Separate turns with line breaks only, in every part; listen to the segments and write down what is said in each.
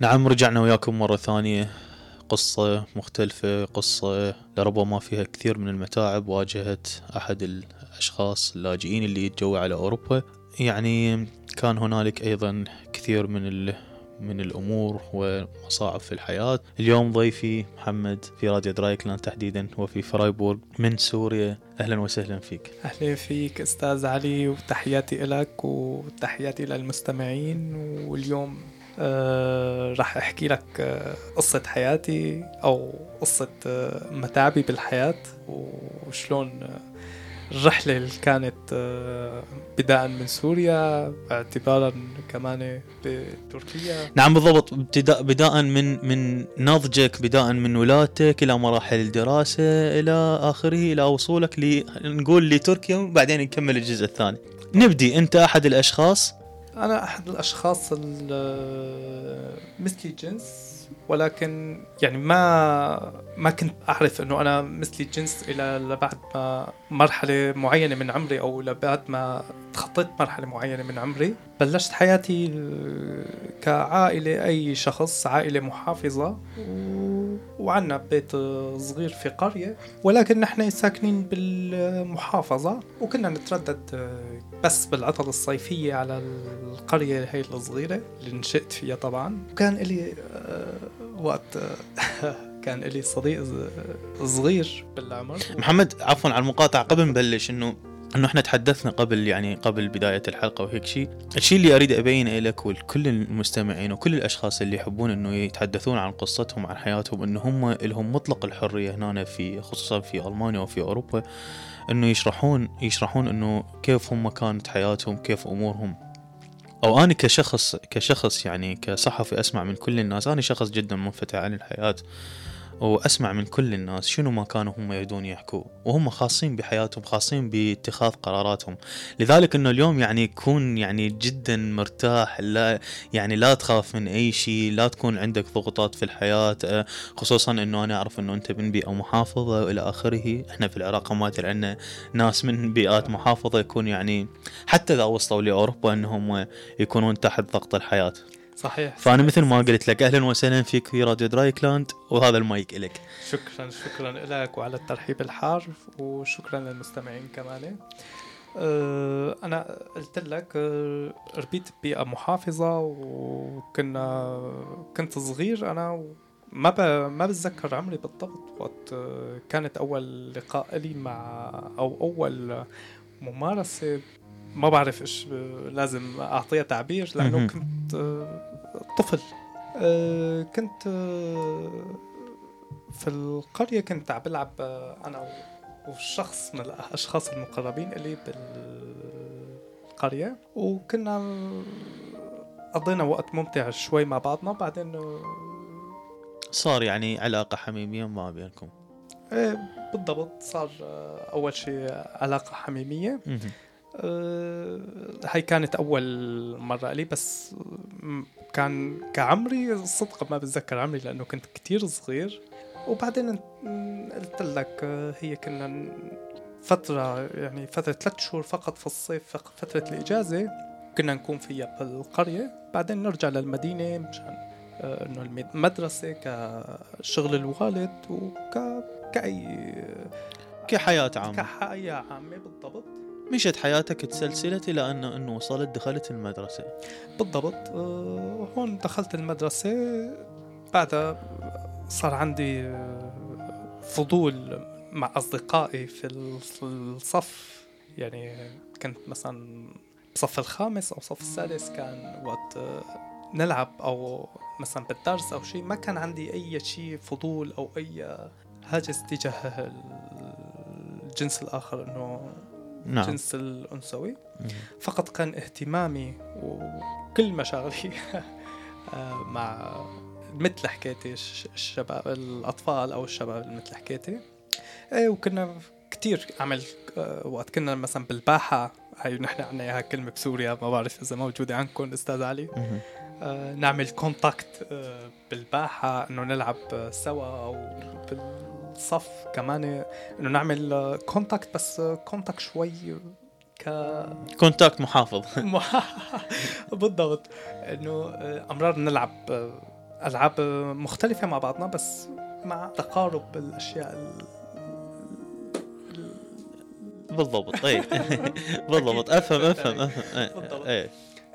نعم رجعنا وياكم مرة ثانية. قصة مختلفة قصة لربما فيها كثير من المتاعب واجهت أحد الأشخاص اللاجئين اللي يتجوا على أوروبا. يعني كان هنالك أيضا كثير من ال من الأمور ومصاعب في الحياة. اليوم ضيفي محمد في راديو درايكلاند تحديدا وفي فرايبورغ من سوريا. أهلا وسهلا فيك.
أهلا فيك أستاذ علي وتحياتي لك وتحياتي للمستمعين. واليوم آه راح أحكي لك آه قصة حياتي أو قصة آه متاعبي بالحياة وشلون الرحلة اللي كانت بداء من سوريا اعتبارا كمان بتركيا.
نعم بالضبط. بداء من من نضجك بداء من ولادتك إلى مراحل الدراسة إلى آخره إلى وصولك ل نقول لتركيا وبعدين نكمل الجزء الثاني. نبدي. أنت أحد الأشخاص
أنا أحد الأشخاص مثلي جنس ولكن يعني ما ما كنت أعرف إنه أنا مثلي الجنس إلى لبعد ما مرحلة معينة من عمري أو لبعد ما تخطيت مرحلة معينة من عمري بلشت حياتي كعائلة أي شخص عائلة محافظة. وعنا بيت صغير في قرية. ولكن نحن ساكنين بالمحافظة. وكنا نتردد بس بالعطل الصيفية على القرية هي الصغيرة اللي نشأت فيها طبعا. وكان لي آه، وقت كان لي صديق صغير بالعمر.
محمد عفوا على المقاطعة قبل نبلش إنه إنه إحنا تحدثنا قبل يعني قبل بداية الحلقة وهيك شيء، الشيء اللي أريد ابينه لك ولكل المستمعين وكل الأشخاص اللي يحبون إنه يتحدثون عن قصتهم عن حياتهم إنه هم لهم مطلق الحرية هنا في خصوصا في ألمانيا وفي أوروبا إنه يشرحون يشرحون إنه كيف هم كانت حياتهم كيف أمورهم. أو أنا كشخص كشخص يعني كصحفي أسمع من كل الناس أنا شخص جدا منفتح عن الحياة. وأسمع من كل الناس شنو ما كانوا هم يريدون يحكوا وهم خاصين بحياتهم خاصين باتخاذ قراراتهم. لذلك إنه اليوم يعني يكون يعني جدا مرتاح لا يعني لا تخاف من أي شيء لا تكون عندك ضغوطات في الحياة آه، خصوصا إنه أنا أعرف إنه أنت من بيئة محافظة وإلى آخره. إحنا في العراق ما عندنا ناس من بيئات محافظة يكون يعني حتى إذا وصلوا لأوروبا إنهم يكونون تحت ضغط الحياة.
صحيح.
فأنا مثل ما قلت لك أهلا وسهلا فيك في راديو درايكلاند وهذا المايك لك
شكرا شكرا لك وعلى الترحيب الحار وشكرا للمستمعين كمان. أه أنا قلت لك أه ربيت ببيئه محافظة وكنا كنت صغير أنا ما ب... ما بتذكر عمري بالضبط وقت أه كانت أول لقاء لي مع أو أول ممارسة ما بعرف إيش لازم أعطيها تعبير لأنه كنت طفل. أه كنت في القرية كنت عم بلعب أنا وشخص من الأشخاص المقربين إلي بالقرية وكنا قضينا وقت ممتع شوي مع بعضنا بعدين
صار يعني علاقة حميمية ما بينكم؟
إيه بالضبط صار أول شيء علاقة حميمية. هاي كانت أول مرة لي بس كان كعمري صدق ما بتذكر عمري لأنه كنت كتير صغير. وبعدين قلت لك هي كنا فترة يعني فترة ثلاث شهور فقط في الصيف فترة الإجازة كنا نكون فيها بالقرية. بعدين نرجع للمدينة مشان إنه المدرسة كشغل الوالد وك كأي
كحياة عامة.
كحياة عامة بالضبط.
مشت حياتك تسلسلت إلى انه انه وصلت دخلت المدرسة.
بالضبط. أه هون دخلت المدرسة. بعدها صار عندي آه، فضول مع أصدقائي في الصف. يعني كنت مثلا بصف الخامس أو صف السادس كان وقت آه، نلعب أو مثلا بالدرس أو شيء. ما كان عندي أي شيء فضول أو أي هاجس تجاه الجنس الآخر إنه نعم. الجنس الأنثوي. فقط كان اهتمامي وكل مشاغلي آه، مع مثل حكيتي الشباب الأطفال أو الشباب مثل حكيتي إيه وكنا كتير عمل آه، وقت كنا مثلا بالباحة. هاي نحن عنا إياها كلمة بسوريا ما بعرف إذا موجودة عندكم أستاذ علي. آه نعمل contact بالباحة إنه نلعب سوا أو بال صف كمان إنه نعمل contact بس contact شوي ك
contact محافظ.
بالضبط. إنه أمرار نلعب ألعاب مختلفة مع بعضنا بس مع تقارب الأشياء ال-
بالضبط اي بالضبط أفهم أفهم أفهم. إيه،
بالضبط.
اي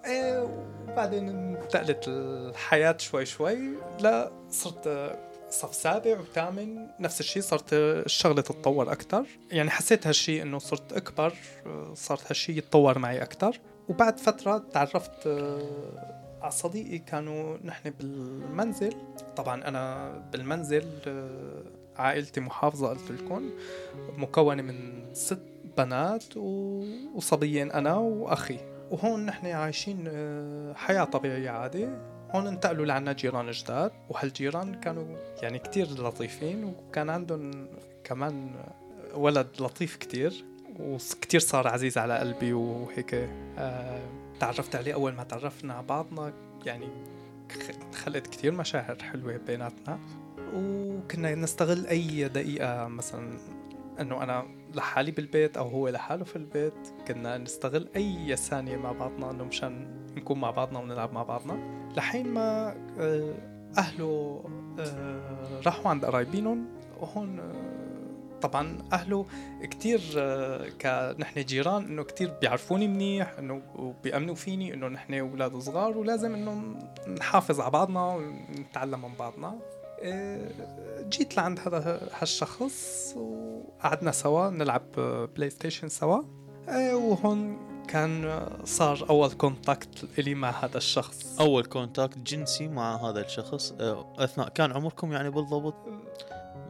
إيه وبعدين انتقلت الحياة شوي شوي لا صرت صف سابع وثامن نفس الشيء صرت الشغلة تتطور أكثر. يعني حسيت هالشيء إنه صرت أكبر صارت هالشيء يتطور معي أكثر. وبعد فترة تعرفت آه، على صديقي كانوا نحن بالمنزل. طبعا أنا بالمنزل آه، عائلتي محافظة قلت لكم مكونة من ست بنات وصبيين أنا وأخي. وهون نحن عايشين آه، حياة طبيعية عادي. هون انتقلوا لعنا جيران جداد وهالجيران كانوا يعني كتير لطيفين وكان عندهم كمان ولد لطيف كتير وكتير صار عزيز على قلبي وهيك آه تعرفت عليه أول ما تعرفنا على بعضنا يعني خلقت كتير مشاعر حلوة بيناتنا. وكنا نستغل أي دقيقة مثلا إنه أنا لحالي بالبيت أو هو لحاله في البيت كنا نستغل أي ثانية مع بعضنا إنه مشان نكون مع بعضنا ونلعب مع بعضنا. لحين ما آه، أهله آه، راحوا عند قرايبينهم وهون آه، طبعا أهله كتير آه، ك نحن جيران إنه كتير بيعرفوني منيح إنه وبيامنوا فيني إنه نحن أولاد صغار ولازم إنه نحافظ على بعضنا ونتعلم من بعضنا. جيت لعند هذا هالشخص وقعدنا سوا نلعب PlayStation سوا. وهون كان صار أول contact لي مع هذا الشخص.
أول كونتاكت جنسي مع هذا الشخص آه، أثناء كان عمركم يعني بالضبط؟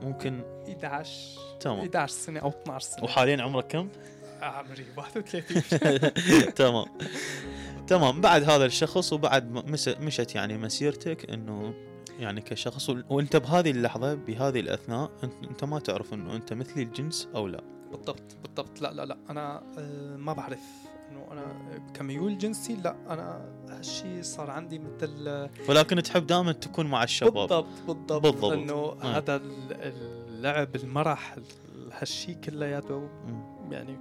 ممكن
11
تمام.
11 سنة أو 12 سنة.
وحاليا عمرك كم؟
عمري 31
تمام. تمام. بعد هذا الشخص وبعد مشت يعني مسيرتك إنه يعني كشخص وأنت بهذه اللحظة بهذه الأثناء أنت, أنت ما تعرف إنه أنت مثلي الجنس أو لا؟
بالضبط بالضبط. لا لا لا. أنا آه، ما بعرف. إنه أنا كميول جنسي لا أنا هالشي صار عندي مثل آه،
ولكن تحب دائما تكون مع الشباب
بالضبط بالضبط,
بالضبط.
إنه
آه.
هذا ال- اللعب المرح هالشي كلياته. يعني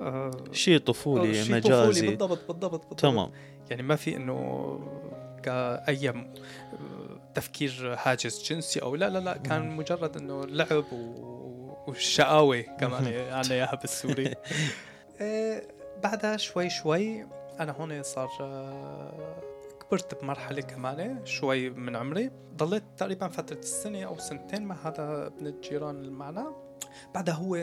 آه
شيء طفولي
شي
مجازي
طفولي بالضبط بالضبط بالضبط
تمام
يعني ما في إنه كأي م- تفكير هاجس جنسي أو لا لا لا كان. مجرد إنه لعب و... والشقاوة كمان عنا اياها بالسوري بعدها شوي شوي أنا هون صار آه، كبرت بمرحلة كمان شوي من عمري. ضليت تقريبا فترة السنة أو سنتين مع هذا ابن الجيران اللي معنا بعدها هو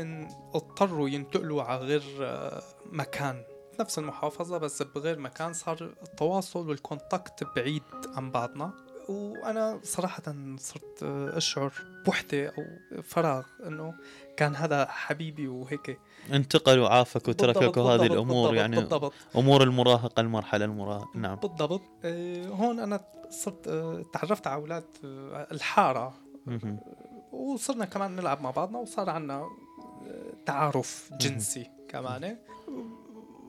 اضطروا ينتقلوا على غير آه، مكان نفس المحافظة بس بغير مكان. صار التواصل والكونتاكت بعيد عن بعضنا. وأنا صراحة صرت أشعر بوحدة أو فراغ إنه كان هذا حبيبي وهيك.
انتقل وعافك وتركك
بالضبط،
وهذه
بالضبط،
الأمور
بالضبط،
يعني
بالضبط.
أمور المراهقة المرحله المراهقة نعم.
بالضبط. آه، هون أنا صرت آه، تعرفت على أولاد آه، الحارة.
مهم.
وصرنا كمان نلعب مع بعضنا وصار عنا تعارف جنسي كمان.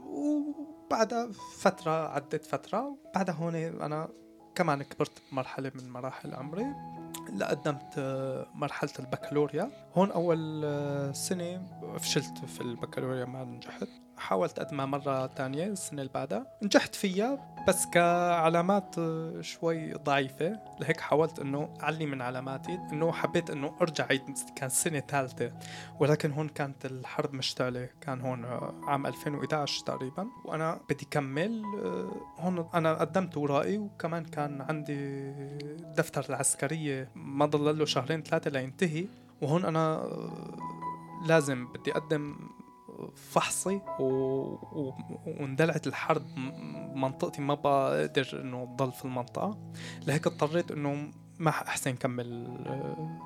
وبعدها فترة عدت فترة. بعدها هون أنا كمان كبرت بمرحلة من مراحل عمري لقدمت آه، مرحلة البكالوريا. هون أول آه، سنة فشلت في البكالوريا ما نجحت. حاولت أقدمها مرة تانية السنة اللي بعدها. نجحت فيها بس كعلامات شوي ضعيفة. لهيك حاولت إنه أعلي من علاماتي إنه حبيت إنه أرجع عيد كان سنة ثالثة. ولكن هون كانت الحرب مشتعلة. كان هون عام 2011 تقريبا. وأنا بدي كمل. هون أنا قدمت ورائي وكمان كان عندي دفتر العسكرية. ما ضل له شهرين ثلاثة لينتهي. وهون أنا لازم بدي أقدم فحصي و... و... واندلعت الحرب منطقتي. ما بقدر إنه ضل في المنطقة. لهيك اضطريت إنه ما أحسن كمل آه،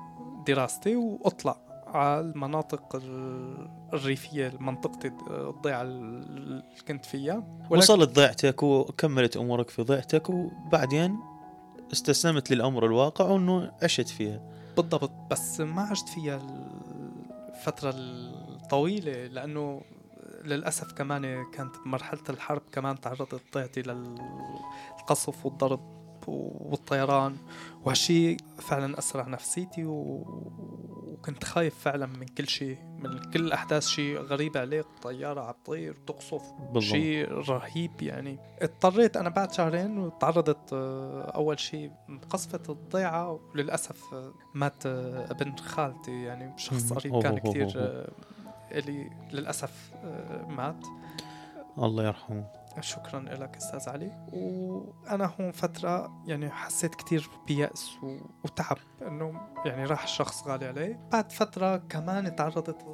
دراستي وأطلع على المناطق ال- الريفية منطقتي الضيعة اللي كنت فيها. ولكن-
وصلت ضيعتك وكملت أمورك في ضيعتك وبعدين استسلمت للأمر الواقع وإنه عشت فيها.
بالضبط. بس ما عشت فيها الفترة الطويلة لأنه للأسف كمان كانت بمرحلة الحرب كمان تعرضت ضيعتي للقصف والضرب والطيران وهالشي فعلا أثر على نفسيتي وكنت خايف فعلا من كل شيء من كل الاحداث شيء غريب عليك طيارة عم تطير
بالضبط.
شيء رهيب يعني اضطريت أنا بعد شهرين وتعرضت آه، أول شيء قصفة الضيعة وللأسف آه، مات آه، ابن خالتي يعني شخص. قريب كان كثير للأسف آه، مات
الله يرحمه
شكرا لك أستاذ علي. وأنا هون فترة يعني حسيت كتير بيأس. وتعب إنه يعني راح شخص غالي علي. بعد فترة كمان تعرضت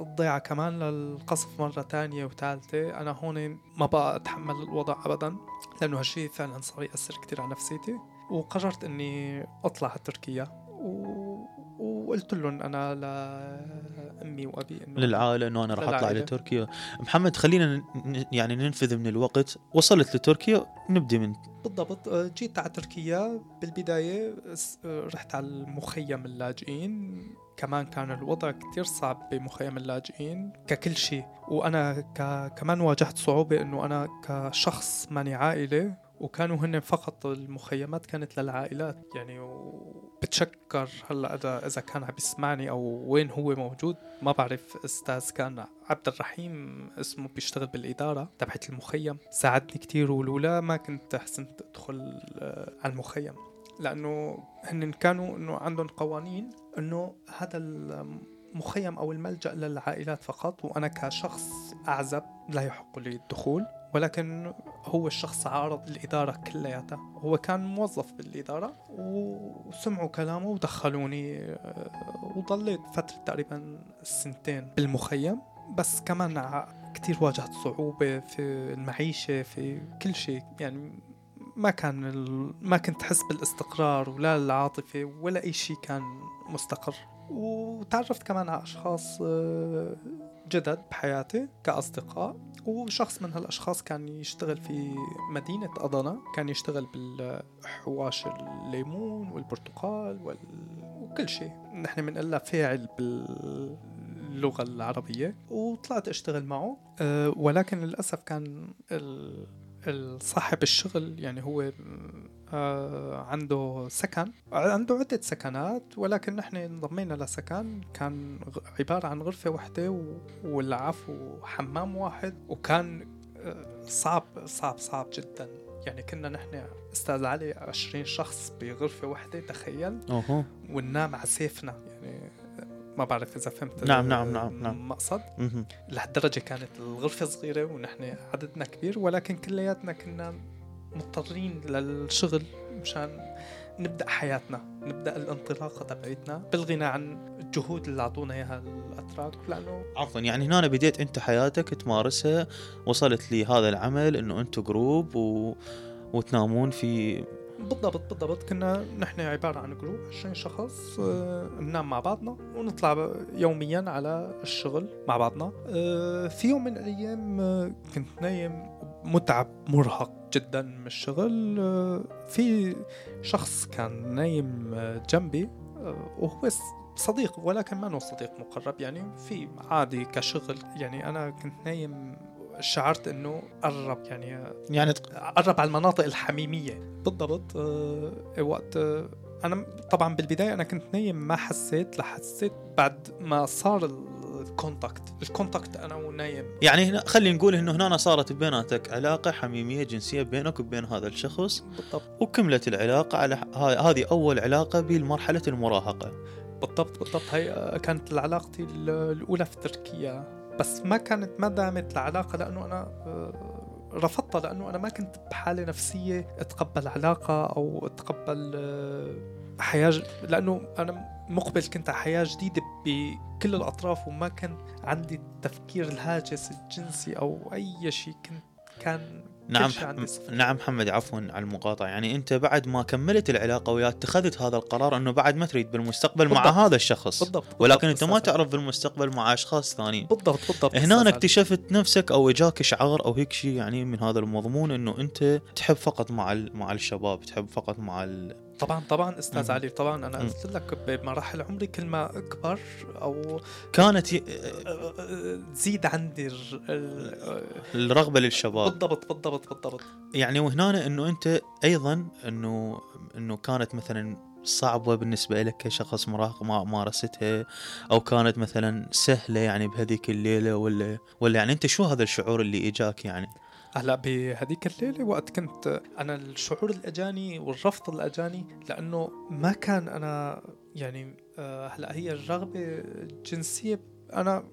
الضيعة كمان للقصف مرة تانية وثالثة أنا هون ما بقى أتحمل الوضع أبدا لأنه هالشي فعلا صار يأثر كتير على نفسيتي. وقررت إني أطلع على تركيا و... وقلت لهم أنا لأمي وأبي إنه
للعائله إنه أنا راح
أطلع.
لتركيا. محمد خلينا يعني ننفذ من الوقت. وصلت لتركيا نبدي من.
بالضبط. آه، جيت على تركيا. بالبداية س- آه، رحت على المخيم اللاجئين. كمان كان الوضع كتير صعب بمخيم اللاجئين ككل شيء. وأنا ك... كمان واجهت صعوبة إنه أنا كشخص ماني عائلة. وكانوا هن فقط المخيمات كانت للعائلات. يعني وبتشكر هلأ إذا إذا كان عم يسمعني أو وين هو موجود. ما بعرف أستاذ كان عبد الرحيم اسمه بيشتغل بالإدارة تبعت المخيم. ساعدني كتير ولولا ما كنت حسنت أدخل آه، على المخيم. لأنه هن كانوا إنه عندهم قوانين إنه هذا المخيم أو الملجأ للعائلات فقط وأنا كشخص أعزب لا يحق لي الدخول ولكن هو الشخص عارض الإدارة كلياتها هو كان موظف بالإدارة وسمعوا كلامه ودخلوني آه، وضليت فترة تقريبا سنتين بالمخيم. بس كمان كتير واجهت صعوبة في المعيشة في كل شيء. يعني ما كان ال... ما كنت حس بالاستقرار ولا العاطفة ولا أي شيء كان مستقر. وتعرفت كمان على أشخاص آه، جدد بحياتي كأصدقاء وشخص من هالأشخاص كان يشتغل في مدينة أضنا كان يشتغل بالحواش الليمون والبرتقال وال... وكل شيء. نحن بنقول فاعل باللغة العربية وطلعت أشتغل معه أه ولكن للأسف كان ال... صاحب الشغل يعني هو عنده سكن. عنده عدة سكنات ولكن نحن انضمينا لسكن كان عبارة عن غرفة واحدة والعفو حمام واحد. وكان آه، صعب صعب صعب جدا. يعني كنا نحن أستاذ علي 20 شخص بغرفة واحدة تخيل. وننام على سيفنا. يعني ما بعرف إذا فهمت
نعم، نعم، نعم، نعم.
المقصد.
مهم.
لهالدرجة كانت الغرفة صغيرة ونحن عددنا كبير ولكن كلياتنا كنا مضطرين للشغل مشان نبدأ حياتنا نبدأ الانطلاقة تبعتنا بالغنى عن الجهود اللي أعطونا إياها الأتراك. لأنه
عفوا يعني هنا بديت أنت حياتك تمارسها وصلت لي هذا العمل إنه أنتم group و... وتنامون في
بالضبط بالضبط. كنا نحن عبارة عن group 20 شخص آه، ننام مع بعضنا ونطلع يوميا على الشغل مع بعضنا. آه، في يوم من الأيام آه، كنت نايم متعب مرهق جدا من الشغل. في شخص كان نايم جنبي وهو صديق ولكن ما هو صديق مقرب يعني في عادي كشغل. يعني أنا كنت نايم شعرت إنه قرب يعني
يعني
قرب على المناطق الحميمية. بالضبط. آه وقت آه أنا طبعا بالبداية أنا كنت نايم ما حسيت لحسيت بعد ما صار ال contact. ال contact أنا ونايم
يعني هنا خلينا نقول إنه هنا صارت بيناتك علاقة حميمية جنسية بينك وبين هذا الشخص
بالضبط.
وكملت العلاقة على هذه أول علاقة بمرحله المراهقة.
بالضبط بالضبط. هي كانت علاقتي ال- الأولى في تركيا. بس ما كانت ما دامت العلاقة لأنه أنا آه، رفضتها لأنه أنا ما كنت بحالة نفسية أتقبل علاقة أو أتقبل آه، حياة لأنه أنا مقبل كنت على حياة جديدة بكل الأطراف وما كان عندي التفكير الهاجس الجنسي أو أي شيء كنت كان
نعم. نعم محمد عفوا على المقاطعة يعني أنت بعد ما كملت العلاقة وياه اتخذت هذا القرار أنه بعد ما تريد بالمستقبل مع
بالضبط.
هذا الشخص
بالضبط, بالضبط
ولكن أنت ما. تعرف بالمستقبل مع أشخاص ثانيين
بالضبط بالضبط
هنا. اكتشفت نفسك أو إجاك شعار أو هيك شيء يعني من هذا المضمون أنه أنت تحب فقط مع مع الشباب تحب فقط مع ال...
طبعا طبعا أستاذ
مم.
علي طبعا
أنا.
قلت لك بمراحل عمري كل ما أكبر أو
كانت ي...
تزيد عندي ال- ال-
الرغبة للشباب
بالضبط بالضبط بالضبط
يعني وهنا إنه أنت أيضا إنه إنه كانت مثلا صعبة بالنسبة لك كشخص مراهق ما مارستها أو كانت مثلا سهلة يعني بهذيك الليلة ولا ولا يعني أنت شو هذا الشعور اللي إجاك يعني؟
هلا بهذيك الليلة وقت كنت أنا الشعور اللي اجاني والرفض اللي اجاني لأنه ما كان أنا يعني آه، هلا هي الرغبة الجنسية أنا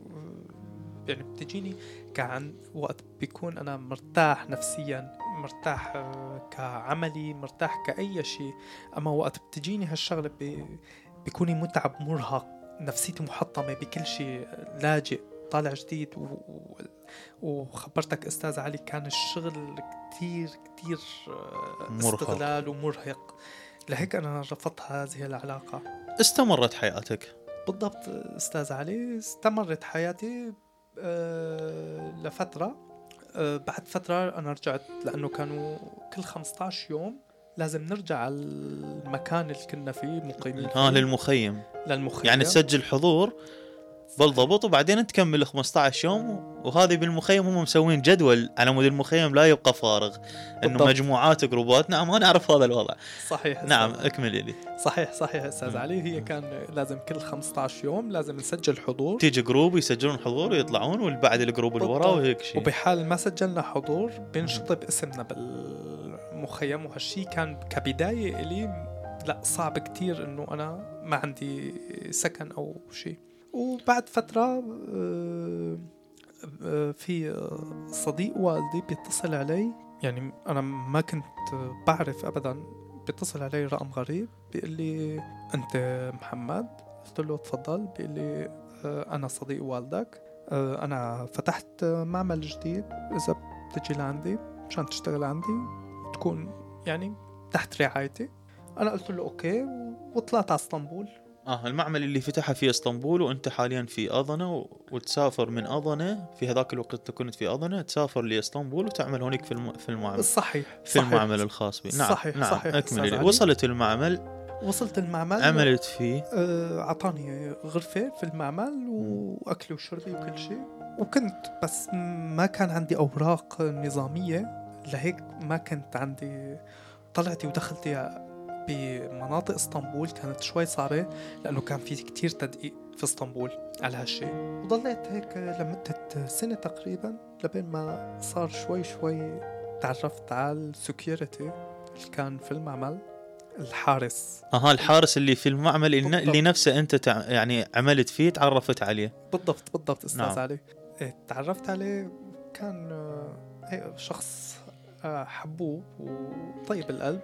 يعني بتجيني كان وقت بيكون أنا مرتاح نفسيا مرتاح آه، كعملي مرتاح كأي شيء أما وقت بتجيني هالشغلة بيكوني متعب مرهق نفسيتي محطمة بكل شيء لاجئ طالع جديد. وخبرتك أستاذ علي كان الشغل كتير كتير آه، استغلال ومرهق. لهيك أنا رفضت هذه العلاقة.
استمرت حياتك؟
بالضبط أستاذ علي استمرت حياتي أه لفترة. أه بعد فترة أنا رجعت لأنه كانوا كل 15 يوم لازم نرجع على المكان اللي كنا فيه مقيمين
آه للمخيم.
للمخيم.
يعني تسجل حضور بالضبط وبعدين تكمل 15 يوم وهذه بالمخيم هم مسوين جدول. على مود المخيم لا يبقى فارغ. إنه بالضبط. مجموعات جروبات. نعم أنا أعرف هذا الوضع.
صحيح
نعم اكملي لي
صحيح صحيح أستاذ علي. هي كان لازم كل 15 يوم لازم نسجل حضور.
تيجي group يسجلون حضور ويطلعون والبعد ال group اللي وراه وهيك شيء
وبحال ما سجلنا حضور بنشطب اسمنا بالمخيم وهالشيء كان كبداية إلي لا صعب كتير إنه أنا ما عندي سكن أو شيء وبعد فترة آه، آه، في صديق والدي بيتصل علي. يعني أنا ما كنت بعرف أبدا بيتصل علي رقم غريب بيقول لي أنت محمد؟ قلت له تفضل. بيقول لي آه، أنا صديق والدك. أنا فتحت معمل جديد. إذا بتجي لعندي مشان تشتغل عندي تكون يعني تحت رعايتي. أنا قلت له okay وطلعت على إسطنبول.
آه المعمل اللي فتحها في إسطنبول وأنت حاليا في أضنة وتسافر من أضنة في هذاك الوقت كنت في أضنة تسافر لإسطنبول وتعمل هونيك في الم... في المعمل.
صحيح
في صحيح. المعمل الخاص بي. نعم
صحيح
نعم
صحيح
أكمل وصلت المعمل؟
وصلت المعمل.
عملت فيه
آه، أعطاني غرفة في المعمل واكلي وشربي وكل شيء. وكنت بس ما كان عندي أوراق نظامية. لهيك ما كنت عندي طلعتي ودخلتي بمناطق اسطنبول كانت شوي صعبة لأنه كان في كتير تدقيق في اسطنبول على هالشيء وضليت هيك لمدة سنة تقريبا لبين ما صار شوي شوي تعرفت على السكيورتي اللي كان في المعمل الحارس.
أها الحارس اللي في المعمل بالضبط. اللي نفسه أنت تع... يعني عملت فيه تعرفت عليه.
بالضبط بالضبط أستاذ نعم. علي. إيه، تعرفت عليه كان آه، شخص آه، حبوب وطيب القلب.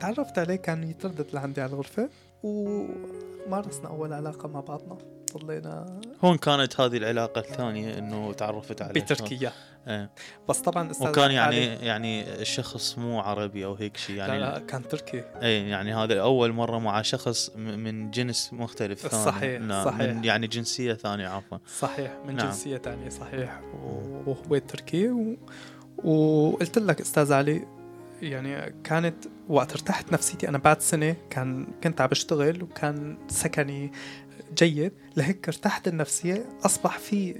تعرفت عليه كان يتردد لعندي على الغرفة ومارسنا أول علاقة مع بعضنا. ضلينا
هون كانت هذه العلاقة الثانية إنه تعرفت عليه
بتركيا.
إيه.
بس طبعا
أستاذ وكان يعني علي... يعني الشخص مو عربي أو هيك شيء يعني
لا, لا كان تركي.
اي يعني هذا أول مرة مع شخص من جنس مختلف
ثاني. صحيح نعم صحيح.
من يعني جنسية ثانية عفوا.
صحيح من نعم. جنسية ثانية صحيح. وهو تركي و... وقلت لك أستاذ علي يعني كانت وقت ارتحت نفسيتي. أنا بعد سنة كان كنت عم بشتغل وكان سكني جيد. لهيك ارتحت النفسية. أصبح في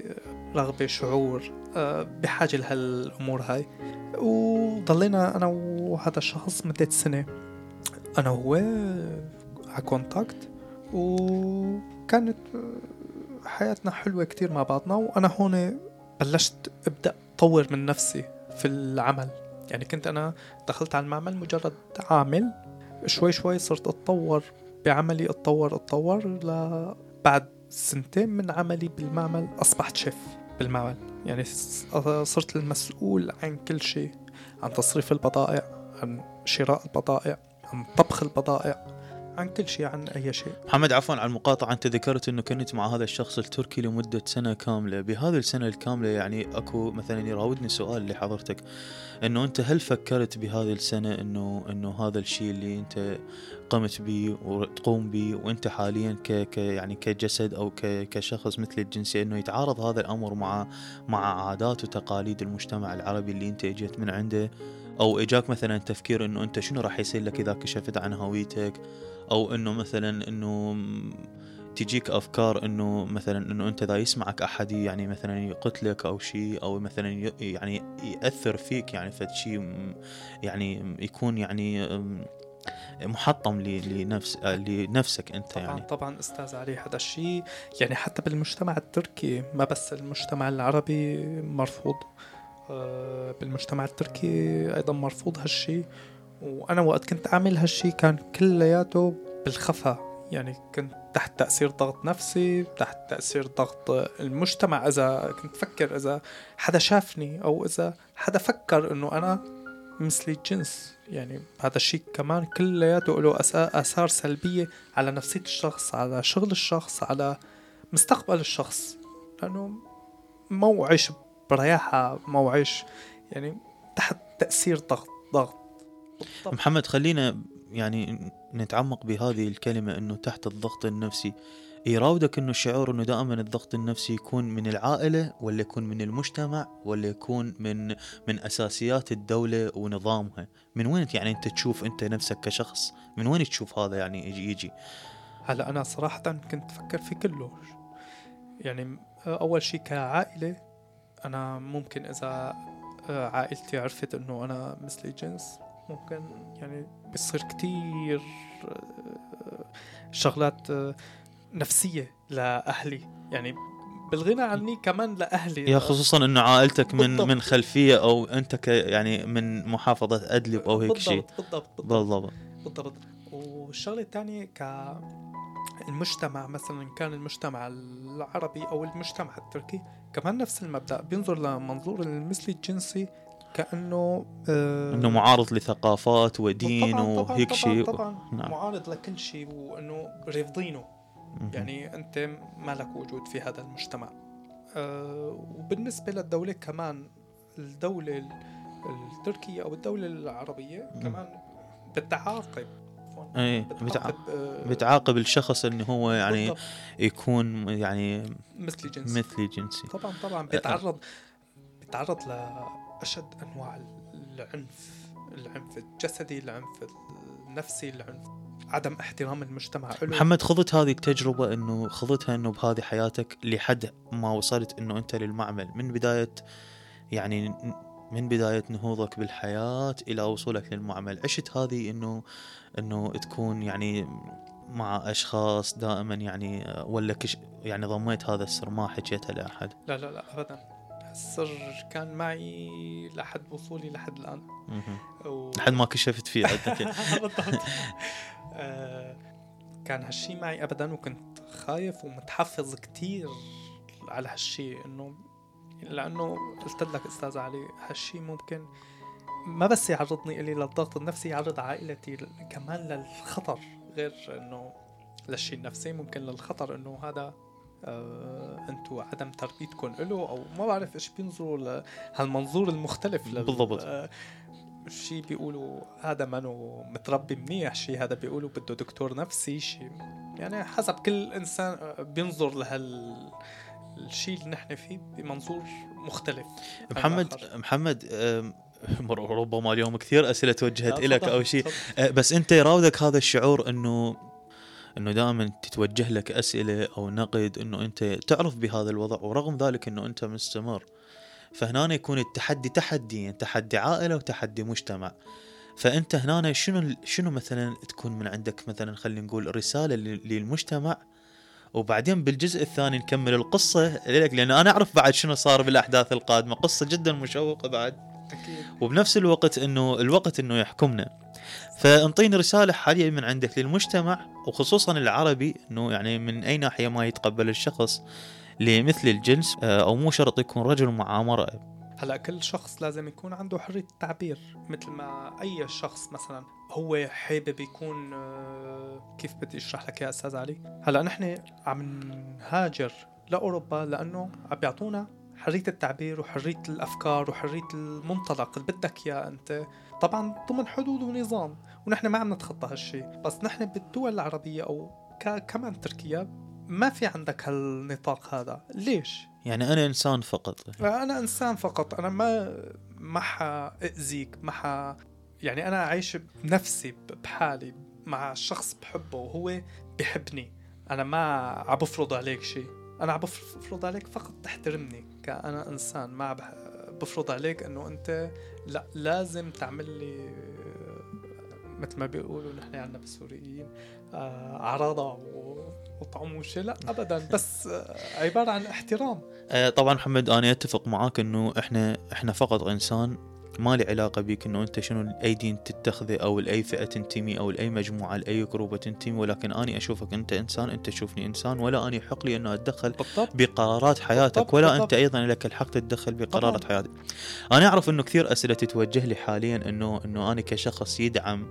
رغبة شعور آه، بحاجة لهالأمور هاي. وضلينا أنا وهذا الشخص مدة سنة. أنا وهو على كونتاكت وكانت حياتنا حلوة كتير مع بعضنا. وأنا هون بلشت أبدأ طور من نفسي في العمل. يعني كنت أنا دخلت على المعمل مجرد عامل شوي شوي صرت أتطور بعملي أتطور أتطور لبعد سنتين من عملي بالمعمل أصبحت شيف بالمعمل. يعني صرت المسؤول عن كل شيء عن تصريف البضائع عن شراء البضائع عن طبخ البضائع. عن كل شيء عن أي شيء.
محمد عفوا عن المقاطعة. أنت ذكرت انه كنت مع هذا الشخص التركي لمدة سنة كاملة. بهذه السنة الكاملة يعني أكو مثلا يراودني سؤال لحضرتك. إنه أنت هل فكرت بهذه السنة إنه إنه هذا الشيء اللي أنت قمت به وتقوم به وأنت حاليا ك, ك يعني كجسد أو ك كشخص مثل الجنسيه إنه يتعارض هذا الأمر مع مع عادات وتقاليد المجتمع العربي اللي أنت إجيت من عنده؟ أو إجاك مثلا تفكير إنه أنت شنو راح يصير لك إذا كشفت عن هويتك؟ أو إنه مثلا إنه تجيك أفكار إنه مثلا إنه أنت إذا يسمعك أحد يعني مثلا يقتلك أو شيء أو مثلا يعني يأثر فيك يعني فد شيء يعني يكون يعني محطم لنفس لنفسك أنت
طبعا
يعني.
طبعا أستاذ علي هذا الشيء يعني حتى بالمجتمع التركي ما بس المجتمع العربي مرفوض. بالمجتمع التركي أيضا مرفوض هالشيء وأنا وقت كنت اعمل هالشيء كان كلياته بالخفا يعني كنت تحت تأثير ضغط نفسي تحت تأثير ضغط المجتمع. إذا كنت فكر إذا حدا شافني أو إذا حدا فكر إنه أنا مثلي الجنس. يعني هذا الشيء كمان كلياته له آثار سلبية على نفسية الشخص على شغل الشخص على مستقبل الشخص. لأنه مو عيش برياحة مو عيش. يعني تحت تأثير ضغط ضغط. بالضبط.
محمد خلينا يعني نتعمق بهذه الكلمة إنه تحت الضغط النفسي. يراودك إنه الشعور إنه دائما الضغط النفسي يكون من العائلة ولا يكون من المجتمع ولا يكون من من أساسيات الدولة ونظامها. من وين يعني أنت تشوف أنت نفسك كشخص؟ من وين تشوف هذا يعني يجي يجي؟
هلأ أنا صراحة كنت أفكر في كله يعني أول شيء كعائلة أنا ممكن إذا عائلتي عرفت إنه أنا مثلي جنس ممكن يعني بيصير كتير شغلات نفسية لأهلي. يعني بالغنى عني كمان لأهلي.
يا خصوصا إنه عائلتك من
بالضبط.
من خلفية أو أنت ك يعني من محافظة أدلب أو هيك شيء.
بالضبط بالضبط بالضبط.
بالضبط.
بالضبط. والشغلة الثانية ك المجتمع مثلا كان المجتمع العربي أو المجتمع التركي كمان نفس المبدأ بينظر لمنظور المثلي الجنسي كأنه آه
إنه معارض لثقافات ودين
طبعاً- طبعاً-
وهيك
طبعاً-
شيء
طبعا
نعم.
معارض لكل شيء وإنه رافضينه. يعني أنت ما لك وجود في هذا المجتمع أه وبالنسبة للدولة كمان الدولة ال- التركية أو الدولة العربية كمان بتعاقب عفواً،
إيه بتع...
بتعاقب آه،
بتعاقب الشخص انه هو يعني
بالضبط،
يكون يعني
مثلي جنس
مثلي جنسي.
طبعا طبعا. بيتعرض بيتعرض لأشد أنواع العنف العنف الجسدي العنف النفسي العنف عدم احترام المجتمع. له
محمد خضت هذه التجربة إنه خضتها إنه بهذه حياتك لحد ما وصلت إنه أنت للمعمل. من بداية يعني من بداية نهوضك بالحياة إلى وصولك للمعمل عشت هذه إنه إنه تكون يعني مع أشخاص دائما يعني ولا كش يعني ضميت هذا السر ما حكيته لأحد؟
لا لا لا ابدا. السر كان معي لحد وصولي لحد
مهم.
و...
لحد ما كشفت فيه
بالضبط. آه، كان هالشي معي ابدا وكنت خايف ومتحفظ كتير على هالشي إنه لأنه قلت لك أستاذ علي هالشي ممكن ما بس يعرضني إلي للضغط النفسي يعرض عائلتي كمان للخطر غير إنه للشي النفسي ممكن للخطر إنه هذا آه أنتوا عدم تربيتكم له أو ما بعرف إيش بينظروا لهالمنظور المختلف لل
بالضبط.
آه، شي بيقولوا هذا منو متربي منيح شي هذا بيقولوا بده دكتور نفسي شي يعني حسب كل إنسان آه، بينظر لهال الشيء اللي نحن فيه بمنظور مختلف
محمد. محمد أم، ربما اليوم كثير أسئلة توجهت لك أو شيء. أه، بس أنت يراودك هذا الشعور إنه إنه دائما تتوجه لك أسئلة أو نقد إنه أنت تعرف بهذا الوضع ورغم ذلك إنه أنت مستمر فهنا يكون التحدي تحديين تحدي عائلة وتحدي مجتمع فأنت هنا شنو شنو مثلا تكون من عندك مثلا خلينا نقول رسالة لل- للمجتمع وبعدين بالجزء الثاني نكمل القصة لك لأن أنا أعرف بعد شنو صار بالأحداث القادمة. قصة جدا مشوقة بعد.
أكيد.
وبنفس الوقت إنه الوقت إنه يحكمنا. فأنطيني رسالة حاليا من عندك للمجتمع وخصوصا العربي إنه يعني من أي ناحية ما يتقبل الشخص لمثل الجنس آه، أو مو شرط يكون رجل مع امراه
هلا كل شخص لازم يكون عنده حرية التعبير مثل ما أي شخص مثلا. هو حابب يكون آه، كيف بدي أشرح لك يا أستاذ علي؟ هلأ نحن عم نهاجر لأوروبا لأنه عم بيعطونا حرية التعبير وحرية الأفكار وحرية المنطلق اللي بدك إياه أنت. طبعا ضمن حدود ونظام ونحن ما عم نتخطى هالشيء بس نحن بالدول العربية أو كمان تركيا ما في عندك هالنطاق هذا. ليش؟
يعني أنا إنسان فقط.
أنا إنسان فقط. أنا ما ما حاذيك ما ح يعني أنا عايش بنفسي بحالي مع شخص بحبه وهو بحبني. أنا ما عم بفرض عليك شيء أنا عم بفرض عليك فقط تحترمني كأنا إنسان. ما بفرض عليك إنه أنت لا لازم تعمل لي مثل ما بيقولوا نحن عندنا بالسوريين آه عراضة و- وطعم وشي. لا ابدا. بس آه عبارة عن احترام.
آه، طبعا محمد أنا أتفق معاك إنه إحنا إحنا فقط إنسان ما لي علاقة بيك إنه أنت شنو اي دين تتخذه أو لاي فئة تنتمي أو لاي مجموعة لاي group تنتمي ولكن أني أشوفك أنت إنسان أنت تشوفني إنسان ولا أني يحق لي إنه أتدخل
بالضبط
بقرارات حياتك
بالضبط،
ولا
بالضبط.
أنت أيضا لك الحق تتدخل بقرارات. حياتك. أنا أعرف إنه كثير أسئلة تتوجه لي حاليا إنه إنه أنا كشخص يدعم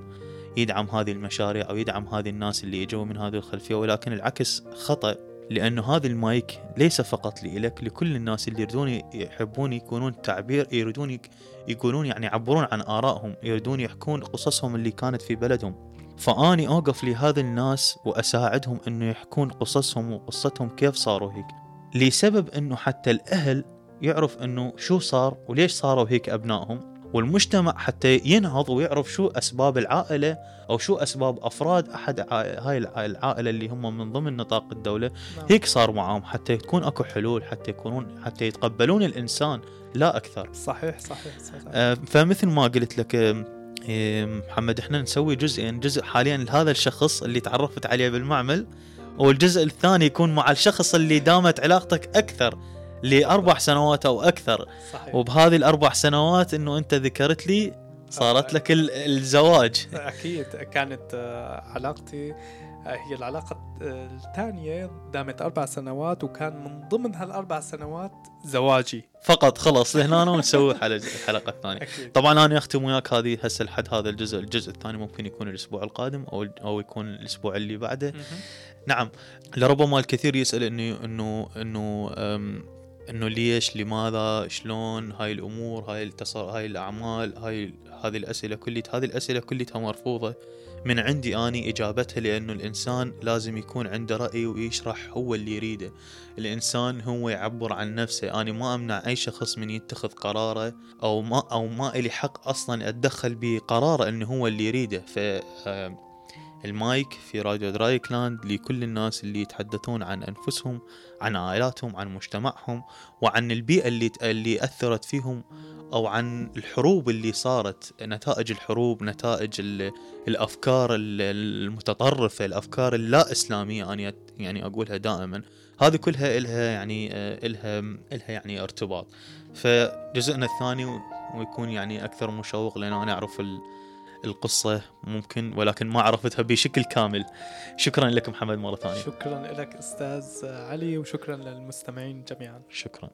يدعم هذه المشاريع أو يدعم هذه الناس اللي اجوا من هذه الخلفية ولكن العكس خطأ لأنه هذا المايك ليس فقط لي لك لكل الناس اللي يريدون يحبون يكونون تعبير يريدون يقولون يعني يعبرون عن آرائهم يريدون يحكون قصصهم اللي كانت في بلدهم. فأني أوقف لهذا الناس وأساعدهم إنه يحكون قصصهم وقصتهم كيف صاروا هيك. لسبب إنه حتى الأهل يعرف إنه شو صار وليش صاروا هيك أبنائهم. والمجتمع حتى ينهض ويعرف شو أسباب العائلة أو شو أسباب أفراد أحد هاي الع- العائلة اللي هم من ضمن نطاق الدولة.
نعم.
هيك صار معاهم حتى تكون أكو حلول حتى يكونون حتى يتقبلون الإنسان لا أكثر.
صحيح صحيح صحيح.
آه، فمثل ما قلت لك آم، آم، محمد إحنا نسوي جزئين. جزء حاليا لهذا الشخص اللي تعرفت عليه بالمعمل والجزء الثاني يكون مع الشخص اللي دامت علاقتك أكثر. لأربع سنوات أو أكثر.
صحيح.
وبهذه الأربع سنوات إنه أنت ذكرت لي صارت لك ال- الزواج.
أكيد كانت آه، علاقتي آه، هي العلاقة آه، الثانية دامت أربع سنوات وكان من ضمن هالأربع سنوات زواجي.
فقط خلص لهنا ونسوي حلقة- الحلقة الثانية
أكيد.
طبعا أنا اختم وياك هذه هسه لحد هذا الجزء. الجزء الثاني ممكن يكون الأسبوع القادم أو أو يكون الأسبوع اللي بعده. نعم لربما الكثير يسأل انه انه إنه أم، إنه ليش لماذا شلون هاي الأمور هاي التصر هاي الأعمال هاي هذه الأسئلة كلها هذه الأسئلة كلها مرفوضة. من عندي أني إجابتها لأنه الإنسان لازم يكون عنده رأي ويشرح هو اللي يريده. الإنسان هو يعبر عن نفسه. أنا ما أمنع أي شخص من يتخذ قراره أو ما أو ما إلي حق أصلا أتدخل بقراره إنه هو اللي يريده. ف آم، المايك في راديو Dreyeckland لكل الناس اللي يتحدثون عن أنفسهم عن عائلاتهم عن مجتمعهم وعن البيئة اللي اللي أثرت فيهم أو عن الحروب اللي صارت نتائج الحروب نتائج ال- الأفكار ال- المتطرفة الأفكار اللا إسلامية أنا يعني أقولها دائما. هذه كلها إلها يعني آه، إلها إلها يعني ارتباط. فجزءنا الثاني ويكون يعني أكثر مشوق لأن أنا أعرف ال- القصة ممكن ولكن ما عرفتها بشكل كامل. شكرا لك محمد مرة ثانية.
شكرا لك أستاذ علي وشكرا للمستمعين جميعا.
شكرا.